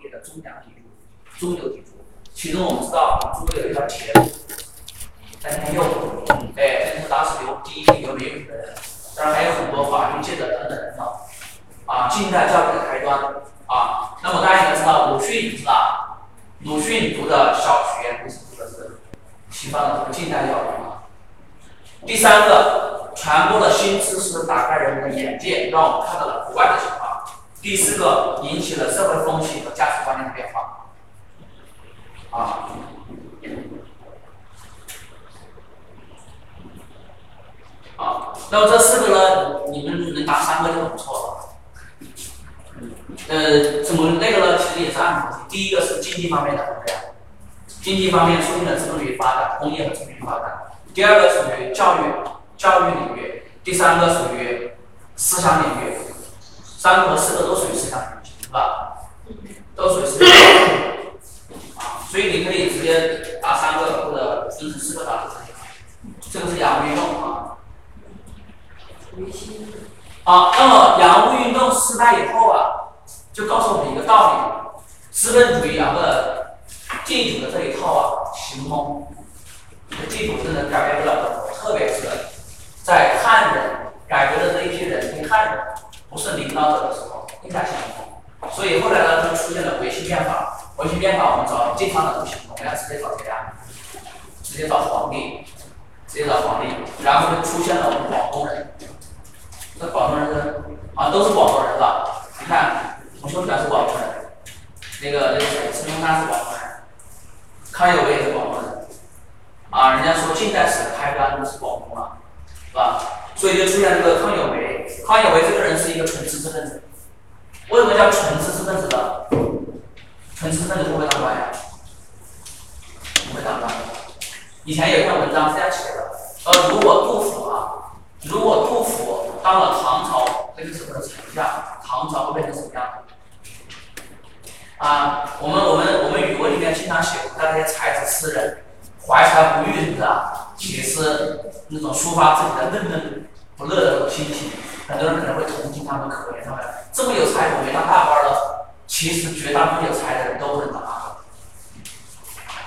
列的中梁砥柱、中流砥柱。其中我们知道，中国有一条铁路，在天佑，哎，这是当时留第一批留美语的人。当然还有很多法律界的等等人等。啊，近代教育的开端。啊，那么大家应该知道鲁迅是吧？鲁迅读的小学不是读的是西方的近代教育吗？第三个，传播的新知识，打开人们的眼界，让我们看到了国外的情况。第四个，引起了社会风气和价值观念的变化。啊，好，那么这四个呢，你们能答三个就不错了。呃，怎么那个呢？其实也是按逻辑。第一个是经济方面的，对不？经济方面促进了资本主义发展，工业和资本主义发展。第二个属于教育，教育领域；第三个属于思想领域。三个和四个都属于思想领域，是吧？都属于思想领域。啊，所以你可以直接答三个或者分成四个打就可以了。这个是洋务运动啊。好，那么洋务运动失败以后啊，就告诉我们一个道理：资本主义啊，的，地主的这一套啊行不通。地主真的改变不了的，特别是在汉人改革的这一批人跟汉人不是领导者的时候，应该行不通。所以后来呢，就出现了维新变法。维新变法，我们找地方的不行，我们要直接找谁呀？直接找皇帝，直接找皇帝。然后就出现了我们广东人，这广东人是啊，都是广东人是吧？你看，洪秀全是广东人，那个那个谁，孙中山是广东人，康有为也是广东人。啊，人家说近代史的开端是广东嘛，是吧？所以就出现这个康有为。他以为这个人是一个纯知识分子。为什么叫纯知识分子呢？纯知识分子不会当官呀？不会当官。以前有一篇文章这样写的：呃，如果杜甫啊，如果杜甫当了唐朝那个时候的丞相，唐朝会变成什么样？啊，我们我们我们语文里面经常写那些才子诗人。怀才不遇，是不是？写诗那种抒发自己的闷闷不乐的心情，很多人可能会同情他们、可怜他们。这么有才，我没当大官了？其实绝大部分有才的人都不能当大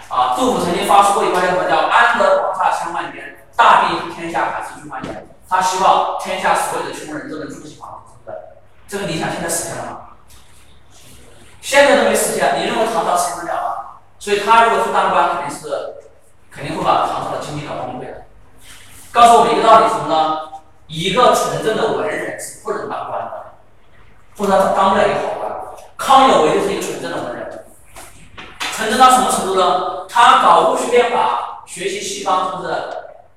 官。啊，杜甫曾经发出过一句话，叫“安得广厦千万间，大庇天下寒士俱欢颜”。他希望天下所有的穷人都能住得起房子，是不是？这个理想现在实现了吗？现在都没实现，你认为唐朝实现得了吗？所以他如果去当官，肯定是。肯定会把唐朝的经济搞崩溃的。告诉我们一个道理，什么呢？一个纯正的文人是不能当官的，或者他当不了一个好官。康有为就是一个纯正的文人，纯正到什么程度呢？他搞戊戌变法，学习西方，是不是？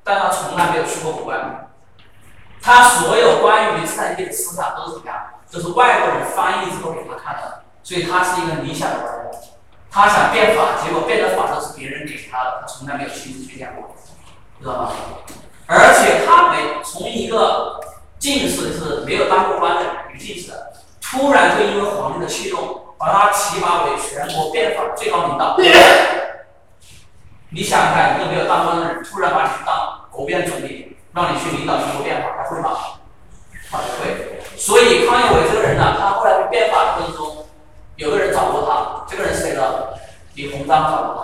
但他从来没有去过国外。他所有关于资产阶级的思想都是怎么样？都是外国人翻译之后给他看的。所以他是一个理想的文人。他想变法，结果变的法都是别人给他的，他从来没有亲自去变过，知道吗？而且他没从一个进士，是没有当过官的女进士，突然就因为皇帝的器重，把他提拔为全国变法最高领导。你想想看，一个没有当官的人，突然把你当国变总理，让你去领导全国变法，他会吗？他不会。所以康有为这个人呢，他后来变法的过程中。有个人找过他，这个人是谁呢？李鸿章找过他。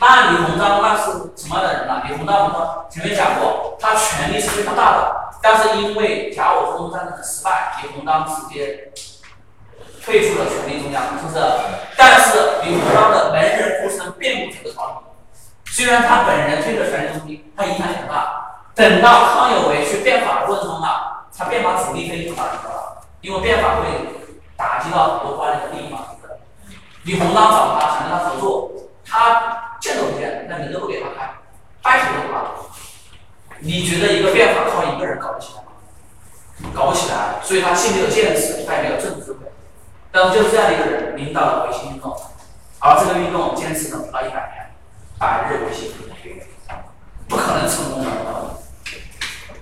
那李鸿章那是什么样的人呢？李鸿章我们前面讲过，他权力是非常大的，但是因为甲午中战争的失败，李鸿章直接退出了权力中央，是不是？但是李鸿章的门人呼声遍布整个朝廷。虽然他本人退了权力中心，他影响很大。等到康有为去变法的过程中啊，他变法主力非常大，知道吧？因为变法会。打击到很多官员的利益嘛，是不是？李鸿章找他，想跟他合作，他见都不见，那门都不给他开，掰扯都不拉。你觉得一个变法靠一个人搞得起来吗？搞不起来，所以他既没有见识，他也没有政治智慧。但是就是这样一个人领导了维新运动，而这个运动坚持了不到一百年，百日维新，不可能成功的，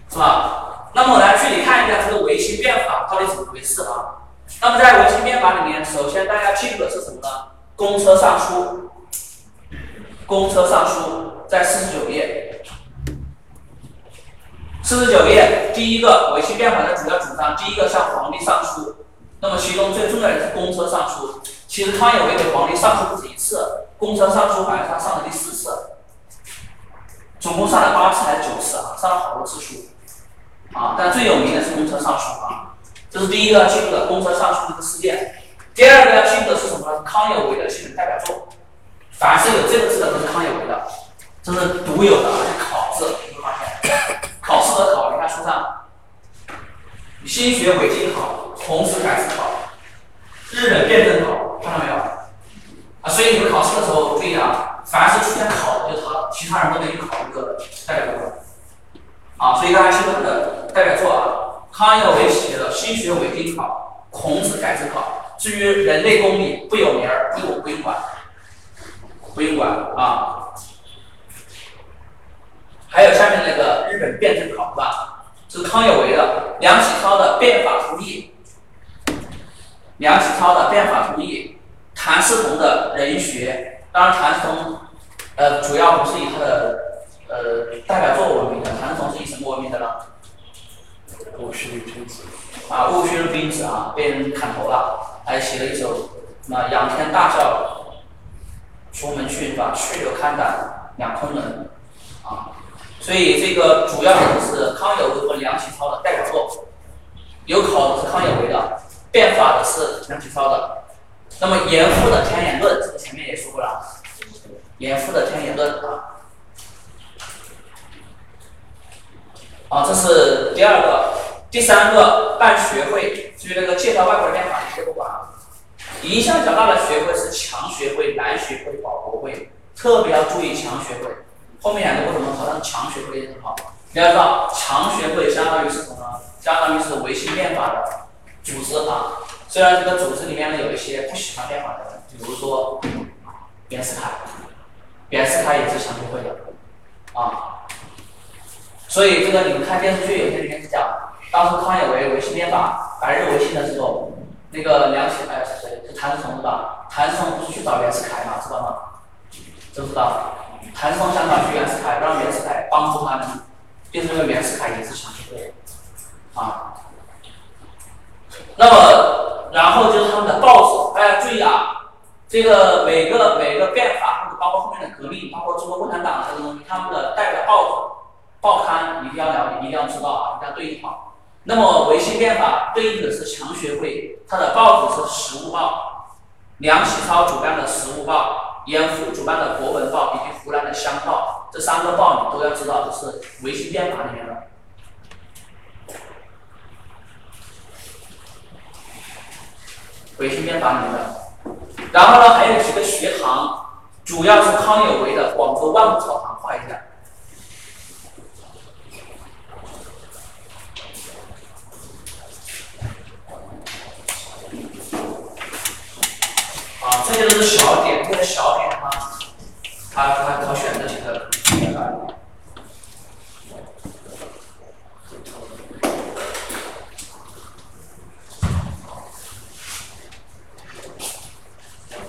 是吧？那么我来具体看一下这个维新变法到底怎么回事啊？那么在维新变法里面，首先大家记住的是什么呢？公车上书，公车上书在四十九页，四十九页第一个维新变法的主要主张，第一个向皇帝上书。那么其中最重要的是公车上书。其实康有为给皇帝上书不止一次，公车上书好像他上了第四次，总共上了八次还是九次啊？上了好多次书啊！但最有名的是公车上书啊，这是第一个要记住的公车上书这个事件。第二个要记住的是什么？康有为的基本代表作，凡是有这个字的都是康有为的，这是独有的，而且考字，你会发现，考试的考，你看书上。心学伪经考，孔子改字考，日本辩证考，看到没有？啊，所以你们考试的时候注意啊，凡是出现考的就是他，其他人都给你考一个代表作。啊，所以大家记住他的代表作啊，康有为写的《心学伪经考》，孔子改制考。至于人类公理不有名儿，不用不用管，不用管啊。还有下面那个日本辩证考，是吧？是康有为的，梁启超的变法图义，梁启超的变法图义，谭嗣同的人学，当然谭嗣同，呃，主要不是以他的呃代表作闻名的，谭嗣同是以什么闻名的呢？戊戌君子。啊，戊戌君子啊，被人砍头了，还写了一首什么仰天大笑出门去，是吧？去留看胆两空门，啊。所以这个主要的是康有为和梁启超的代表作，有考的是康有为的，变法的是梁启超的。那么严复的天演论，这个前面也说过了，严复的天演论啊，啊，这是第二个，第三个办学会，至于那个介绍外国的变法，你先不管啊。影响较大的学会是强学会、蓝学会、保国会，特别要注意强学会。后面两个为什么好像强学会很好？你要知道，强学会相当于是什么呢？相当于是维新变法的组织啊。虽然这个组织里面呢有一些不喜欢变法的人，比如说袁世凯，袁世凯也是强学会的啊。所以这个你们看电视剧有些里面是讲，当时康有为维新变法，白日维新的时候，那个梁启哎是谁？是谭嗣同是吧？谭嗣同不是去找袁世凯嘛，知道吗？知不知道？谭嗣同想找袁世凯，让袁世凯帮助他们，变成了袁世凯也是强学会，啊。那么，然后就是他们的报纸，大家注意啊，这个每个每个变法或者包括后面的革命，包括中国共产党这个东西，他们的代表报纸、报刊一定要了解，一定要知道啊，一定要对应好。那么维新变法对应的是强学会，它的报纸是《时务报》，梁启超主办的《时务报》。严复主办的《国文报》以及湖南的《湘报》，这三个报你都要知道，这是维新变法里面的。维新变法里面的。然后呢，还有几个学堂，主要是康有为的广州万物草堂画一下。啊，这些都是小点，这些小点吗，他他考选择几个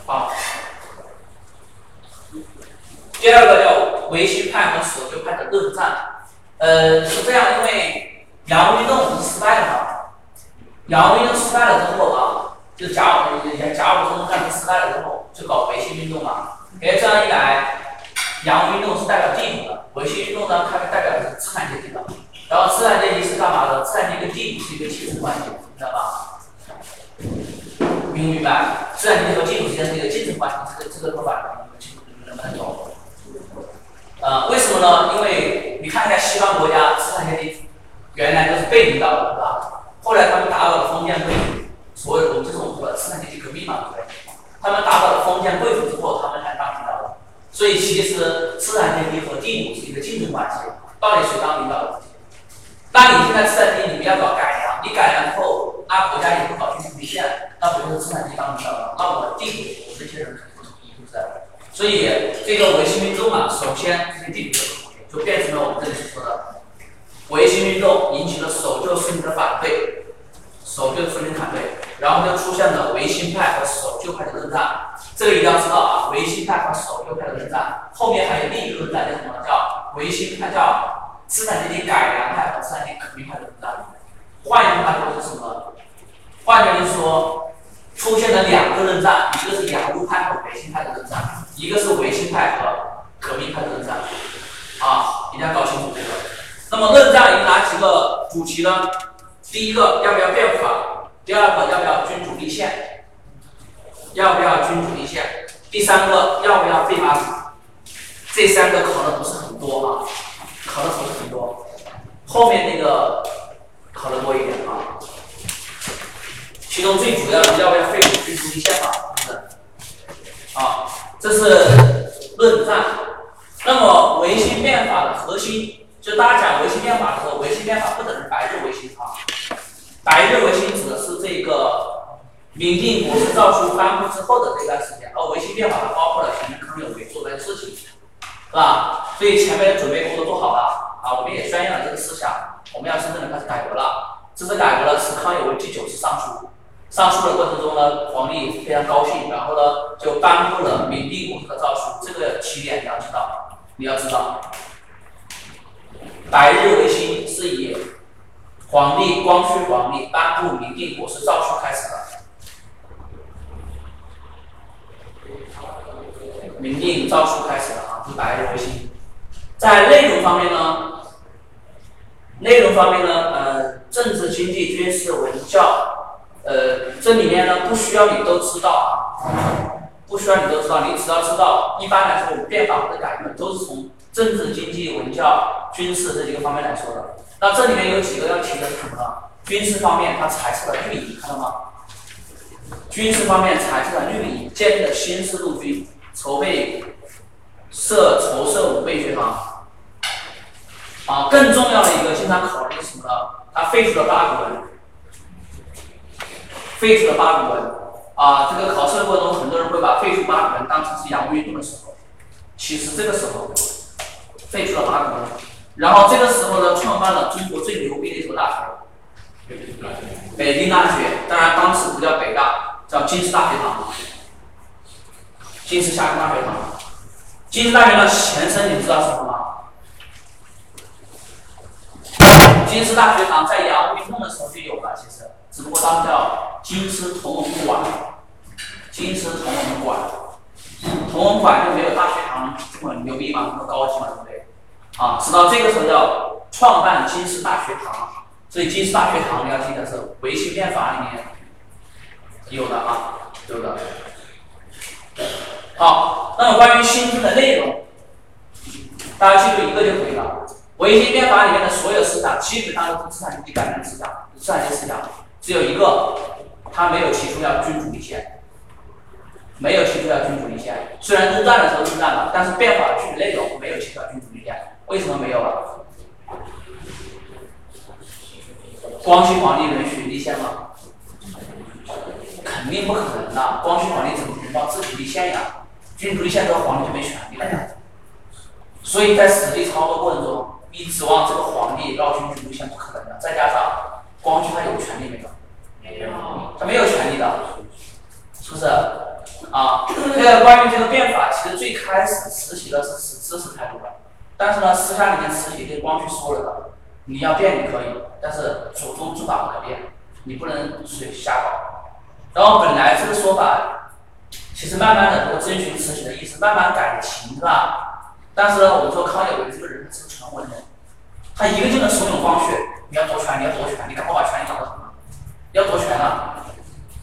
好，第二个叫维新派和守旧派的论战，呃，是这样，因为洋务运动是失败的嘛，洋务运动失败了之后啊。就甲午以前甲午战争失败了之后，就搞维新运动嘛。哎，这样一来，洋务运动是代表地主的，维新运动呢，它是代表的是资产阶级的。然后资产阶级是干嘛的？资产阶级跟地主是一个竞争关系，知道吧？明不明白？资产阶级和地主之间是一个竞争关系，这个这个说法你们你们能不能懂？呃，为什么呢？因为你看一下西方国家，资产阶级原来都是被领导的，是吧？后来他们打倒了封建贵族。所有我们这种资产阶级革命嘛，对不对？他们打倒了封建贵族之后，他们才当领导的。所以其实资产阶级和地主是一个竞争关系，到底谁当领导的？那你现在资产阶级你们要搞改良，你改良之后，那国家也不搞经济实现，那不就是资产阶级当领导了？那我地主，我这些人肯定不同意，是不是？所以这个维新运动嘛，首先这些地主就变成了我们这里说的维新运动引起了守旧势力的反对。守旧势力反对，然后就出现了维新派和右派的论战。这个一定要知道啊，维新派和守旧派的论战，后面还有另一个论战叫什么？叫维新派叫资产阶级改良派和资产阶级革命派的论战。换一句话说是什么？换句话说，出现了两个论战，一个是洋务派和维新派的论战，一个是维新派和革命派的论战，啊，一定要搞清楚这个。那么？论战有哪几个主题呢？第一个要不要变法？第二个要不要君主立宪？要不要君主立宪？第三个要不要废八股？这三个考的不是很多啊，考的不是很多，后面那个考的多一点啊。其中最主要的要不要废除君主立宪法？是不是？啊，这是论战。那么维新变法的核心，就大家讲维新变法的时候，维新变法不等于白日维新啊。白日维新指的是这个明定国事诏书颁布之后的这段时间，而维新变法它包括了前面康有为做的事情，是吧？所以前面的准备工作做好了啊，我们也宣扬了这个思想，我们要真正的开始改革了。这次改革呢是康有为第九次上书，上书的过程中呢，皇帝非常高兴，然后呢就颁布了明定国事的诏书。这个起点你要知道，你要知道，白日维新是以。皇帝光绪皇帝颁布明定国事诏书开始的，明定诏书开始了啊，一白日维新。在内容方面呢，内容方面呢，呃，政治、经济、军事、文教，呃，这里面呢不需要你都知道啊，不需要你都知道，你只要知道，一般来说我们变法或者改革都是从政治、经济、文教、军事这几个方面来说的。那这里面有几个要提的是什么呢？军事方面，它裁撤了绿营，看到吗？军事方面裁撤了绿营，建立了新式陆军，筹备设筹设武备学堂。啊，更重要的一个经常考虑是什么呢？他废除了八股文，废除了八股文。啊，这个考试的过程中，很多人会把废除八股文当成是洋务运动的时候，其实这个时候废除了八股文。然后这个时候呢，创办了中国最牛逼的一所大学，北京大学。当然当时不叫北大，叫京师大学堂。京师下大学堂。京师大学的前身你知道是什么吗？京师大学堂在洋务运动的时候就有了，其实，只不过当时叫京师同文馆。京师同文馆，同文馆就没有大学堂这么牛逼嘛，这么高级嘛，对不对？啊，直到这个时候叫创办京师大学堂，所以京师大学堂你要记得是维新变法里面有的啊，有的。好，那么关于新制的内容，大家记住一个就可以了。维新变法里面的所有思想基本上都是资产阶级改革思想，资产阶级思想，只有一个，他没有提出要君主立宪，没有提出要君主立宪。虽然论战的时候论战了，但是变法具体内容没有提出要君主立宪。为什么没有了？光绪皇帝允许立宪吗？肯定不可能的。光绪皇帝怎么能让自己立宪呀？君主立宪之后，皇帝就没权利了呀。所以在实际操作过程中，你指望这个皇帝绕君主立宪不可能的。再加上光绪他有权利没有？没有，他没有权利的，是不是？啊，这个关于这个变法，其实最开始实行的是是支持态度的。但是呢，私下里面慈禧跟光绪说了的，你要变你可以，但是祖宗之法不可变，你不能随瞎搞。然后本来这个说法，其实慢慢的，如果遵循慈禧的意思，慢慢改情，是吧？但是呢，我们说康有为这个人是个纯文人，他一个劲的怂恿光绪，你要夺权，你要夺权，你赶快把权力掌握好，要夺权了，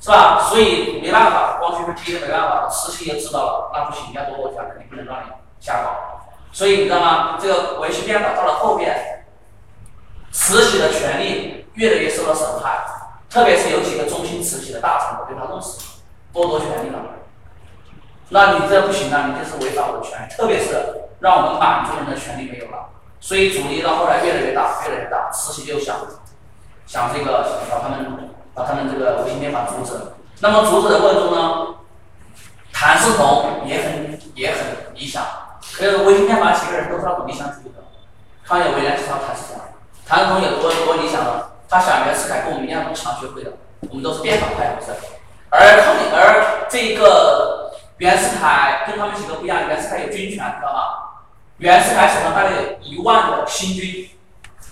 是吧？所以没办法，光绪是逼的没办法，慈禧也知道了，那不行，你要夺我权的，你不能让你瞎搞。所以你知道吗？这个维新变法到了后边，慈禧的权力越来越受到损害，特别是有几个忠心慈禧的大臣被他弄死了，剥夺权力了。那你这不行啊，你这是违反我的权利，特别是让我们满族人的权利没有了。所以阻力到后来越来越大，越来越大。慈禧就想想这个把他们把他们这个维新变法阻止。那么阻止的过程中呢，谭嗣同也很也很理想。可是维新变法几个人都是那种理想主义的，康有为呢是他谭嗣同，谭嗣同有多多理想呢？他想袁世凯跟我们一样都强学会的，我们都是变法派，不是？而康而这一个袁世凯跟他们几个不一样，袁世凯有军权，知道吗？袁世凯手上大概有一万的新军，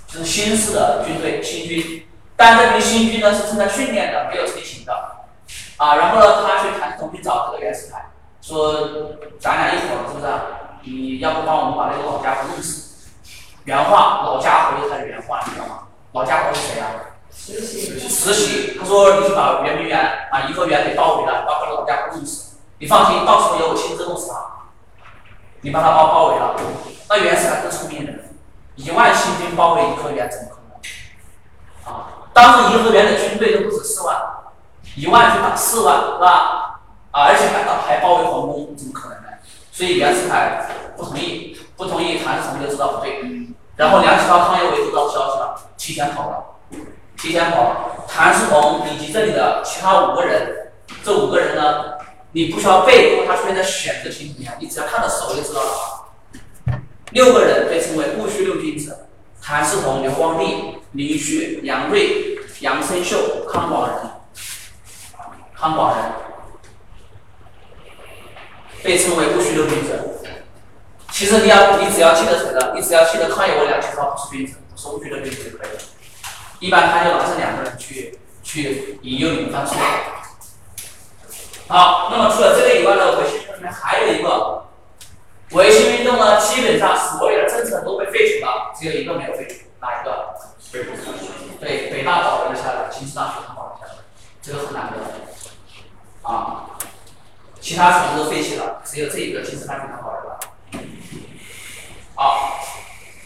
就是新式的军队新军，但这批新军呢是正在训练的，没有成型的，啊，然后呢，他去谭嗣同去找这个袁世凯，说咱俩一伙是不是？你要不帮我们把那个老家伙弄死？原话，老家伙他的原话，你知道吗？老家伙是谁啊？慈禧。慈禧。他说你去把圆明园啊颐和园给包围了，把老家伙弄死。你放心，到时候由我亲自弄死他。你把他包包围了，那袁世凯更聪明人，一万新军包围颐和园怎么可能？啊，当时颐和园的军队都不止四万，一万去打四万，是吧？啊，而且还打还包围皇宫，怎么可能呢？所以袁世凯不同意，不同意，谭嗣同就知道不对，然后梁启超、康有为得到消息了，提前跑了，提前跑了。谭嗣同以及这里的其他五个人，这五个人呢？你不需要背，因为他出现在选择题里面，你只要看到手就知道了。六个人被称为戊戌六君子：谭嗣同、刘光第、林旭、杨锐、杨生秀、康广仁。康广仁被称为戊戌六君子。其实你要，你只要记得谁的，你只要记得康有为、梁启超不是君子，不是戊戌六君子就可以了。一般他就拿这两个人去去引诱你们犯错。好，那么除了这个以外呢，维新运动里面还有一个维新运动呢，基本上所有的政策都被废除了，只有一个没有废除，哪一个？对，北大保留了下来，京师大学保留下来，这个很难得啊。其他全部都废弃了，只有这一个京师大学保留了。好，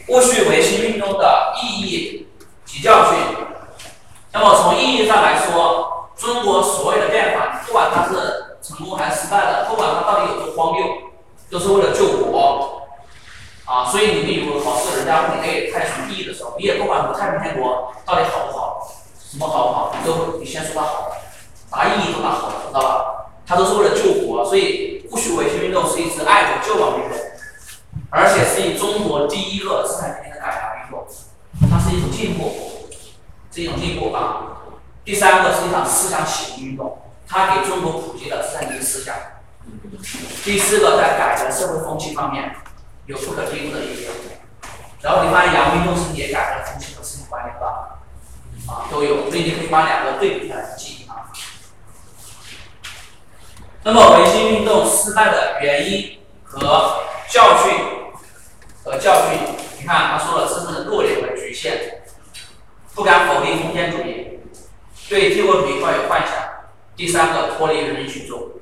戊戌维新运动的意义及教训。那么从意义上来说。中国所有的变法，不管它是成功还是失败的，不管它到底有多荒谬，都是为了救国啊！所以你们有考试，人家问你哎，它有什么意义的时候，你也不管太平天国到底好不好，什么好不好，你都你先说它好，啥意义都拿好，知道吧？它都是为了救国，所以戊戌维新运动是一次爱国救亡运动，而且是以中国第一个资产阶级的改革运动，它是一种进步，是一种进步啊！第三个是一场思想启蒙运动，它给中国普及了资产阶级思想。第四个，在改革社会风气方面有不可低估的意义。然后你发现洋务运动是也改革了风气和思想观念吧？啊，都有，所以你可以把两个对比下来记啊。那么维新运动失败的原因和教训和教训，你看他说了，自身的弱点和局限，不敢否定封建主义。对帝国主义抱有幻想。第三个，脱离人民群众。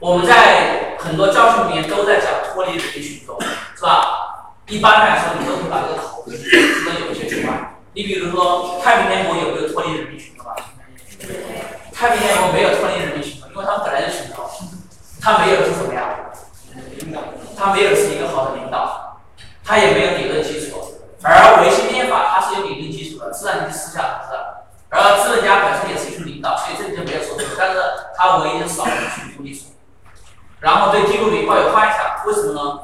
我们在很多教训里面都在讲脱离人民群众，是吧？一般来说，你都会把这个考虑，可能有一些除外。你比如说，太平天国有没有脱离人民群众啊？太平天国没有脱离人民群众，因为他本来就群众，他没有是什么呀？他没有是一个好的领导，他也没有理论基础。而维新变法，它是有理论基础的，自然级思想是。而资本家本身也是一群领导，所以这里就没有说错。但是他唯一的少了群众基础，然后对帝国主义抱有幻想，为什么呢？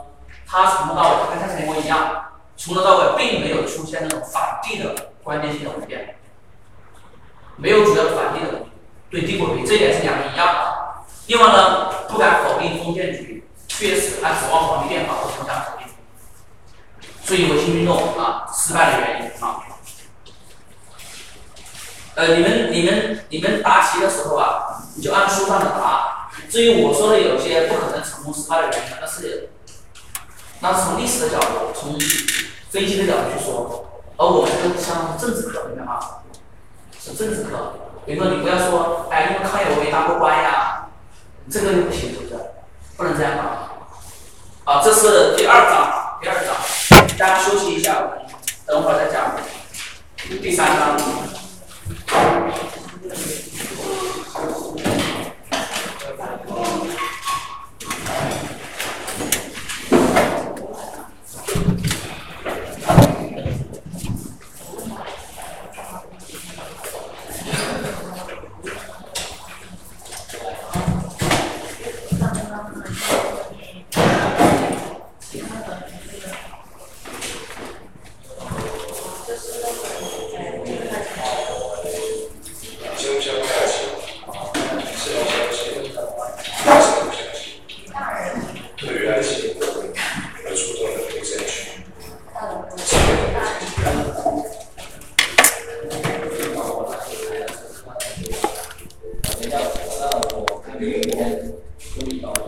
他从头到尾，跟太平天国一样，从头到尾并没有出现那种反帝的关键性的文件，没有主要的反帝的对帝国主义，这点是两个一样的。另外呢，不敢否定封建主义，确实他指望皇帝变法和投降否定，所以维新运动啊失败的原因啊。呃，你们、你们、你们答题的时候啊，你就按书上的答。至于我说的有些不可能成功失败的原因，那是那是从历史的角度、从分析的角度去说。而我们是像政治课，明白吗？是政治课。比如说，你不要说，哎，因为康有为当过官呀，这个就不行，是不是？不能这样搞。好，这是第二章，第二章，大家休息一下，等会儿再讲第三章。